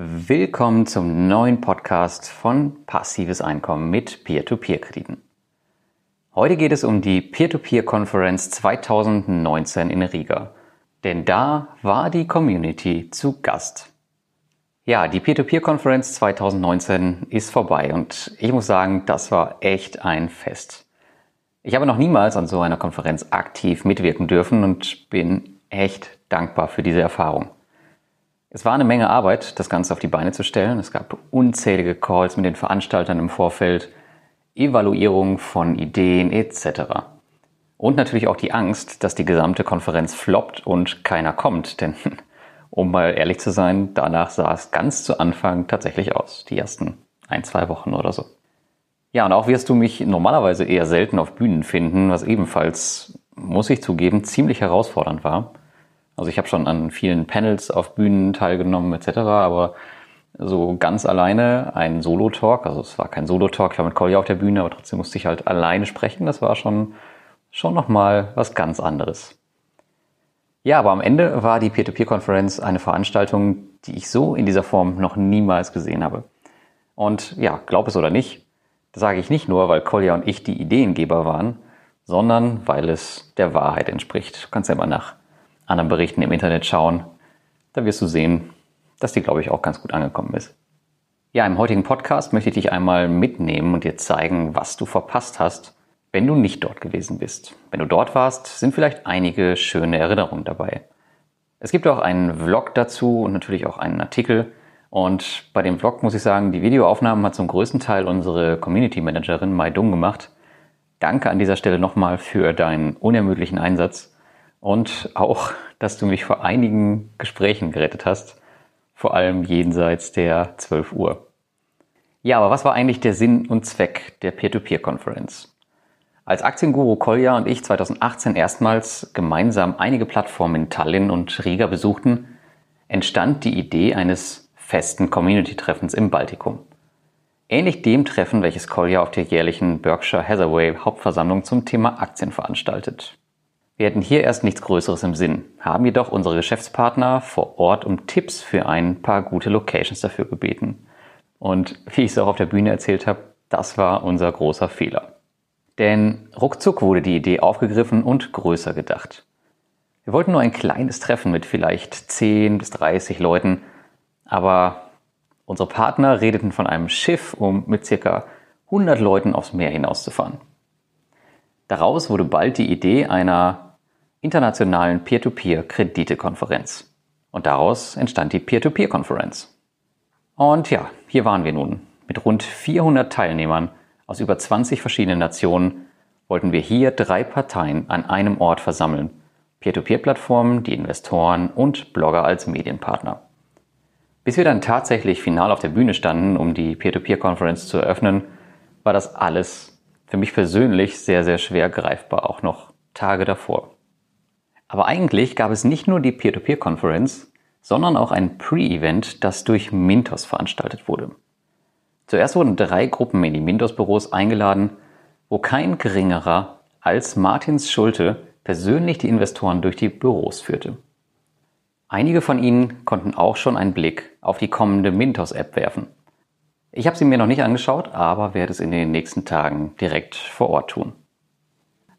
Willkommen zum neuen Podcast von Passives Einkommen mit Peer-to-Peer-Krediten. Heute geht es um die Peer-to-Peer-Konferenz 2019 in Riga. Denn da war die Community zu Gast. Ja, die Peer-to-Peer-Konferenz 2019 ist vorbei und ich muss sagen, das war echt ein Fest. Ich habe noch niemals an so einer Konferenz aktiv mitwirken dürfen und bin echt dankbar für diese Erfahrung. Es war eine Menge Arbeit, das Ganze auf die Beine zu stellen. Es gab unzählige Calls mit den Veranstaltern im Vorfeld, Evaluierung von Ideen etc. Und natürlich auch die Angst, dass die gesamte Konferenz floppt und keiner kommt. Denn, um mal ehrlich zu sein, danach sah es ganz zu Anfang tatsächlich aus. Die ersten ein, zwei Wochen oder so. Ja, und auch wirst du mich normalerweise eher selten auf Bühnen finden, was ebenfalls, muss ich zugeben, ziemlich herausfordernd war. Also ich habe schon an vielen Panels auf Bühnen teilgenommen etc., aber so ganz alleine ein Solo-Talk, also es war kein Solo-Talk, ich war mit Collier auf der Bühne, aber trotzdem musste ich halt alleine sprechen, das war schon, schon nochmal was ganz anderes. Ja, aber am Ende war die Peer-to-Peer-Konferenz eine Veranstaltung, die ich so in dieser Form noch niemals gesehen habe. Und ja, glaub es oder nicht, das sage ich nicht nur, weil Collier und ich die Ideengeber waren, sondern weil es der Wahrheit entspricht. Du kannst ja mal nach anderen Berichten im Internet schauen. Da wirst du sehen, dass die, glaube ich, auch ganz gut angekommen ist. Ja, im heutigen Podcast möchte ich dich einmal mitnehmen und dir zeigen, was du verpasst hast, wenn du nicht dort gewesen bist. Wenn du dort warst, sind vielleicht einige schöne Erinnerungen dabei. Es gibt auch einen Vlog dazu und natürlich auch einen Artikel. Und bei dem Vlog muss ich sagen, die Videoaufnahmen hat zum größten Teil unsere Community Managerin Mai Dung gemacht. Danke an dieser Stelle nochmal für deinen unermüdlichen Einsatz und auch, dass du mich vor einigen Gesprächen gerettet hast, vor allem jenseits der 12 Uhr. Ja, aber was war eigentlich der Sinn und Zweck der Peer-to-Peer-Konferenz? Als Aktienguru Kolja und ich 2018 erstmals gemeinsam einige Plattformen in Tallinn und Riga besuchten, entstand die Idee eines festen Community-Treffens im Baltikum. Ähnlich dem Treffen, welches Kolja auf der jährlichen Berkshire Hathaway Hauptversammlung zum Thema Aktien veranstaltet. Wir hätten hier erst nichts Größeres im Sinn, haben jedoch unsere Geschäftspartner vor Ort um Tipps für ein paar gute Locations dafür gebeten. Und wie ich es auch auf der Bühne erzählt habe, das war unser großer Fehler. Denn ruckzuck wurde die Idee aufgegriffen und größer gedacht. Wir wollten nur ein kleines Treffen mit vielleicht 10 bis 30 Leuten, aber unsere Partner redeten von einem Schiff, um mit circa 100 Leuten aufs Meer hinauszufahren. Daraus wurde bald die Idee einer internationalen Peer-to-Peer-Kredite-Konferenz. Und daraus entstand die Peer-to-Peer-Konferenz. Und ja, hier waren wir nun. Mit rund 400 Teilnehmern aus über 20 verschiedenen Nationen wollten wir hier drei Parteien an einem Ort versammeln. Peer-to-Peer-Plattformen, die Investoren und Blogger als Medienpartner. Bis wir dann tatsächlich final auf der Bühne standen, um die Peer-to-Peer-Konferenz zu eröffnen, war das alles für mich persönlich sehr, sehr schwer greifbar, auch noch Tage davor. Aber eigentlich gab es nicht nur die Peer-to-Peer-Konferenz, sondern auch ein Pre-Event, das durch Mintos veranstaltet wurde. Zuerst wurden drei Gruppen in die Mintos-Büros eingeladen, wo kein geringerer als Martins Schulte persönlich die Investoren durch die Büros führte. Einige von ihnen konnten auch schon einen Blick auf die kommende Mintos-App werfen. Ich habe sie mir noch nicht angeschaut, aber werde es in den nächsten Tagen direkt vor Ort tun.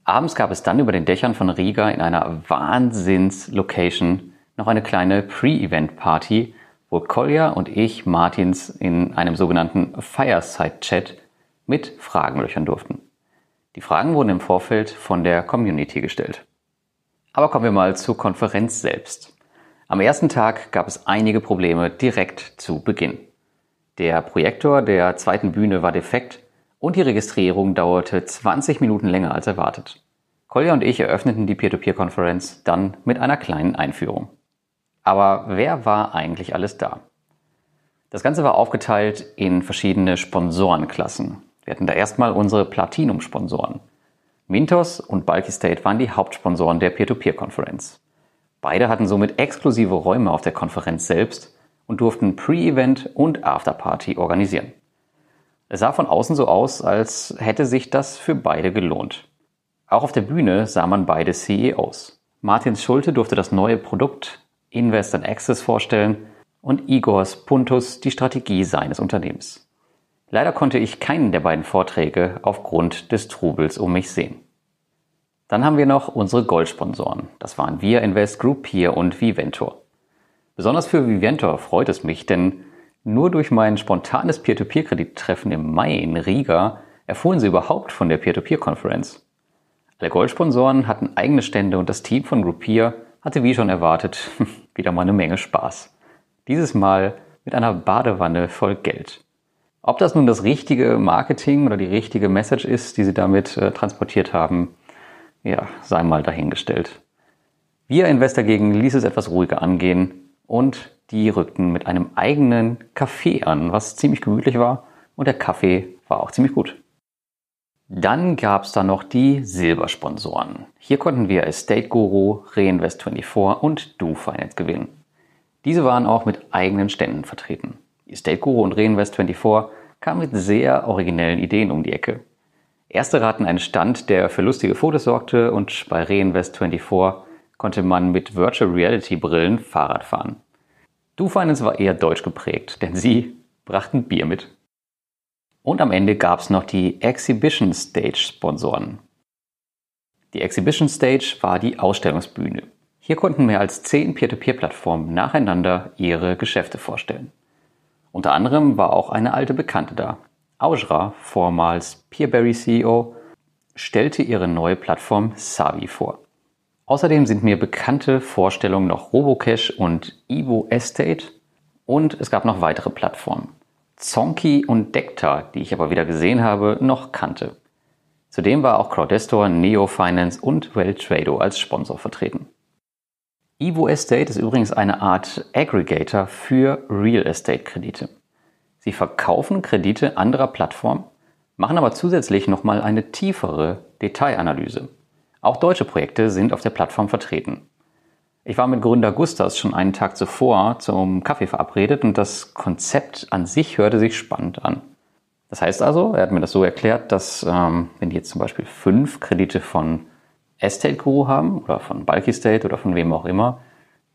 Abends gab es dann über den Dächern von Riga in einer Wahnsinns-Location noch eine kleine Pre-Event-Party, wo Kolja und ich Martins in einem sogenannten Fireside-Chat mit Fragen löchern durften. Die Fragen wurden im Vorfeld von der Community gestellt. Aber kommen wir mal zur Konferenz selbst. Am ersten Tag gab es einige Probleme direkt zu Beginn. Der Projektor der zweiten Bühne war defekt und die Registrierung dauerte 20 Minuten länger als erwartet. Kolja und ich eröffneten die Peer-to-Peer-Konferenz dann mit einer kleinen Einführung. Aber wer war eigentlich alles da? Das Ganze war aufgeteilt in verschiedene Sponsorenklassen. Wir hatten da erstmal unsere Platinum-Sponsoren. Mintos und Bulky State waren die Hauptsponsoren der Peer-to-Peer-Konferenz. Beide hatten somit exklusive Räume auf der Konferenz selbst und durften Pre-Event und Afterparty organisieren. Es sah von außen so aus, als hätte sich das für beide gelohnt. Auch auf der Bühne sah man beide CEOs. Martin Schulte durfte das neue Produkt Invest and Access vorstellen und Igors Puntus die Strategie seines Unternehmens. Leider konnte ich keinen der beiden Vorträge aufgrund des Trubels um mich sehen. Dann haben wir noch unsere Goldsponsoren. Das waren Wir Invest Group Peer und Viventor. Besonders für Viventor freut es mich, denn nur durch mein spontanes Peer-to-Peer-Kredittreffen im Mai in Riga erfuhren sie überhaupt von der Peer-to-Peer-Konferenz. Alle Goldsponsoren hatten eigene Stände und das Team von Groupier hatte wie schon erwartet wieder mal eine Menge Spaß. Dieses Mal mit einer Badewanne voll Geld. Ob das nun das richtige Marketing oder die richtige Message ist, die sie damit äh, transportiert haben, ja, sei mal dahingestellt. Wir Invest dagegen ließ es etwas ruhiger angehen und die rückten mit einem eigenen Kaffee an, was ziemlich gemütlich war und der Kaffee war auch ziemlich gut. Dann gab es da noch die Silbersponsoren. Hier konnten wir Estate Guru, Reinvest24 und Do Finance gewinnen. Diese waren auch mit eigenen Ständen vertreten. Estate Guru und Reinvest24 kamen mit sehr originellen Ideen um die Ecke. Erste hatten einen Stand, der für lustige Fotos sorgte und bei Reinvest24 konnte man mit Virtual Reality Brillen Fahrrad fahren. Do Finance war eher deutsch geprägt, denn sie brachten Bier mit. Und am Ende gab es noch die Exhibition Stage Sponsoren. Die Exhibition Stage war die Ausstellungsbühne. Hier konnten mehr als zehn Peer-to-Peer-Plattformen nacheinander ihre Geschäfte vorstellen. Unter anderem war auch eine alte Bekannte da. Aujra, vormals Peerberry CEO, stellte ihre neue Plattform Savi vor. Außerdem sind mir bekannte Vorstellungen noch Robocash und Evo Estate und es gab noch weitere Plattformen. Zonky und Dekta, die ich aber wieder gesehen habe, noch kannte. Zudem war auch Crowdestor, Neo Finance und Welltrado als Sponsor vertreten. Evo Estate ist übrigens eine Art Aggregator für Real Estate Kredite. Sie verkaufen Kredite anderer Plattformen, machen aber zusätzlich nochmal eine tiefere Detailanalyse. Auch deutsche Projekte sind auf der Plattform vertreten. Ich war mit Gründer Gustas schon einen Tag zuvor zum Kaffee verabredet und das Konzept an sich hörte sich spannend an. Das heißt also, er hat mir das so erklärt, dass ähm, wenn die jetzt zum Beispiel fünf Kredite von Estate Guru haben oder von Bulky State oder von wem auch immer,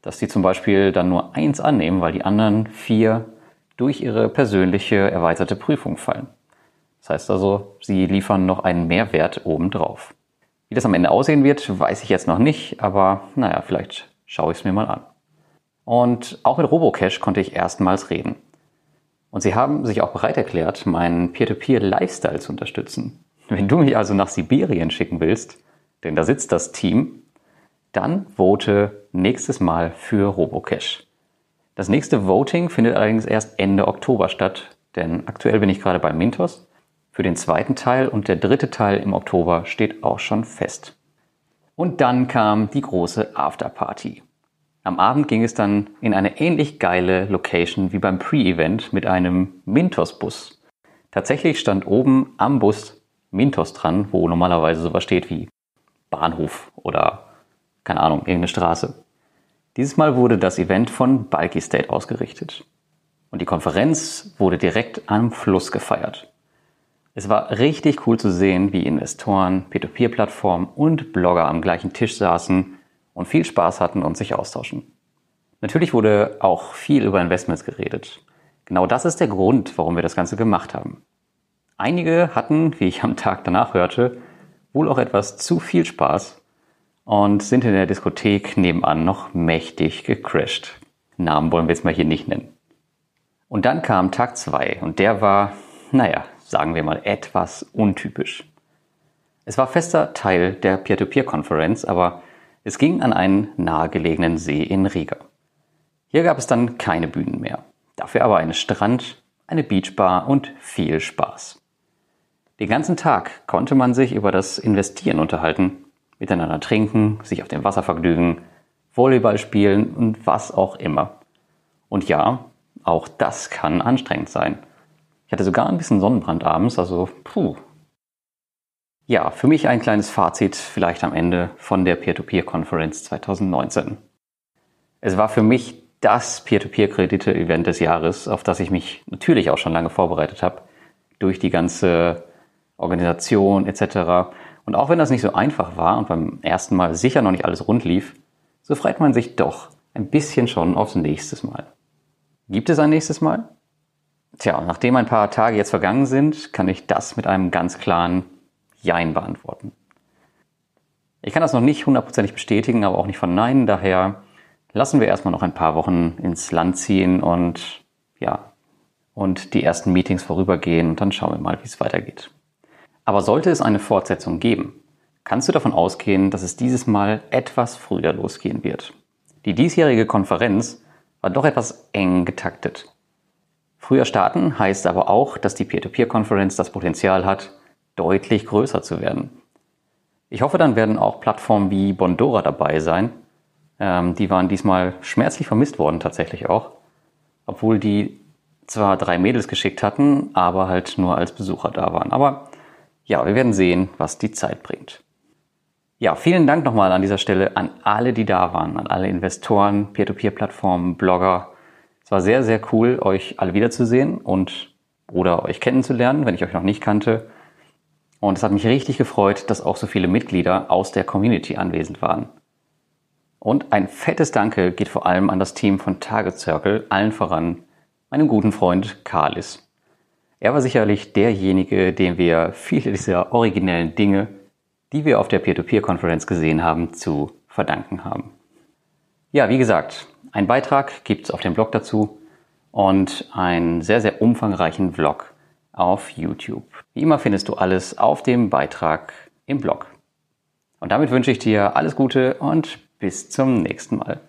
dass die zum Beispiel dann nur eins annehmen, weil die anderen vier durch ihre persönliche erweiterte Prüfung fallen. Das heißt also, sie liefern noch einen Mehrwert obendrauf. Wie das am Ende aussehen wird, weiß ich jetzt noch nicht, aber naja, vielleicht schaue ich es mir mal an. Und auch mit Robocash konnte ich erstmals reden. Und sie haben sich auch bereit erklärt, meinen Peer-to-Peer-Lifestyle zu unterstützen. Wenn du mich also nach Sibirien schicken willst, denn da sitzt das Team, dann vote nächstes Mal für Robocash. Das nächste Voting findet allerdings erst Ende Oktober statt, denn aktuell bin ich gerade bei Mintos für den zweiten Teil und der dritte Teil im Oktober steht auch schon fest. Und dann kam die große Afterparty. Am Abend ging es dann in eine ähnlich geile Location wie beim Pre-Event mit einem Mintos-Bus. Tatsächlich stand oben am Bus Mintos dran, wo normalerweise sowas steht wie Bahnhof oder keine Ahnung, irgendeine Straße. Dieses Mal wurde das Event von Bulky State ausgerichtet. Und die Konferenz wurde direkt am Fluss gefeiert. Es war richtig cool zu sehen, wie Investoren, Peer-to-Peer-Plattformen und Blogger am gleichen Tisch saßen und viel Spaß hatten und sich austauschen. Natürlich wurde auch viel über Investments geredet. Genau das ist der Grund, warum wir das Ganze gemacht haben. Einige hatten, wie ich am Tag danach hörte, wohl auch etwas zu viel Spaß und sind in der Diskothek nebenan noch mächtig gecrashed. Namen wollen wir jetzt mal hier nicht nennen. Und dann kam Tag 2 und der war, naja, sagen wir mal etwas untypisch. Es war fester Teil der Peer-to-Peer-Konferenz, aber es ging an einen nahegelegenen See in Riga. Hier gab es dann keine Bühnen mehr, dafür aber einen Strand, eine Beachbar und viel Spaß. Den ganzen Tag konnte man sich über das Investieren unterhalten, miteinander trinken, sich auf dem Wasser vergnügen, Volleyball spielen und was auch immer. Und ja, auch das kann anstrengend sein. Hatte sogar ein bisschen Sonnenbrand abends, also puh. Ja, für mich ein kleines Fazit vielleicht am Ende von der Peer-to-Peer-Konferenz 2019. Es war für mich das Peer-to-Peer-Kredite-Event des Jahres, auf das ich mich natürlich auch schon lange vorbereitet habe, durch die ganze Organisation etc. Und auch wenn das nicht so einfach war und beim ersten Mal sicher noch nicht alles rund lief, so freut man sich doch ein bisschen schon aufs nächste Mal. Gibt es ein nächstes Mal? Tja, nachdem ein paar Tage jetzt vergangen sind, kann ich das mit einem ganz klaren Jein beantworten. Ich kann das noch nicht hundertprozentig bestätigen, aber auch nicht verneinen. Daher lassen wir erstmal noch ein paar Wochen ins Land ziehen und ja, und die ersten Meetings vorübergehen und dann schauen wir mal, wie es weitergeht. Aber sollte es eine Fortsetzung geben, kannst du davon ausgehen, dass es dieses Mal etwas früher losgehen wird. Die diesjährige Konferenz war doch etwas eng getaktet. Früher starten heißt aber auch, dass die Peer-to-Peer-Konferenz das Potenzial hat, deutlich größer zu werden. Ich hoffe, dann werden auch Plattformen wie Bondora dabei sein. Ähm, die waren diesmal schmerzlich vermisst worden tatsächlich auch, obwohl die zwar drei Mädels geschickt hatten, aber halt nur als Besucher da waren. Aber ja, wir werden sehen, was die Zeit bringt. Ja, vielen Dank nochmal an dieser Stelle an alle, die da waren, an alle Investoren, Peer-to-Peer-Plattformen, Blogger. Es war sehr, sehr cool, euch alle wiederzusehen und oder euch kennenzulernen, wenn ich euch noch nicht kannte. Und es hat mich richtig gefreut, dass auch so viele Mitglieder aus der Community anwesend waren. Und ein fettes Danke geht vor allem an das Team von Target Circle, allen voran meinem guten Freund Carlis. Er war sicherlich derjenige, dem wir viele dieser originellen Dinge, die wir auf der Peer-to-Peer-Konferenz gesehen haben, zu verdanken haben. Ja, wie gesagt, ein Beitrag gibt es auf dem Blog dazu und einen sehr, sehr umfangreichen Vlog auf YouTube. Wie immer findest du alles auf dem Beitrag im Blog. Und damit wünsche ich dir alles Gute und bis zum nächsten Mal.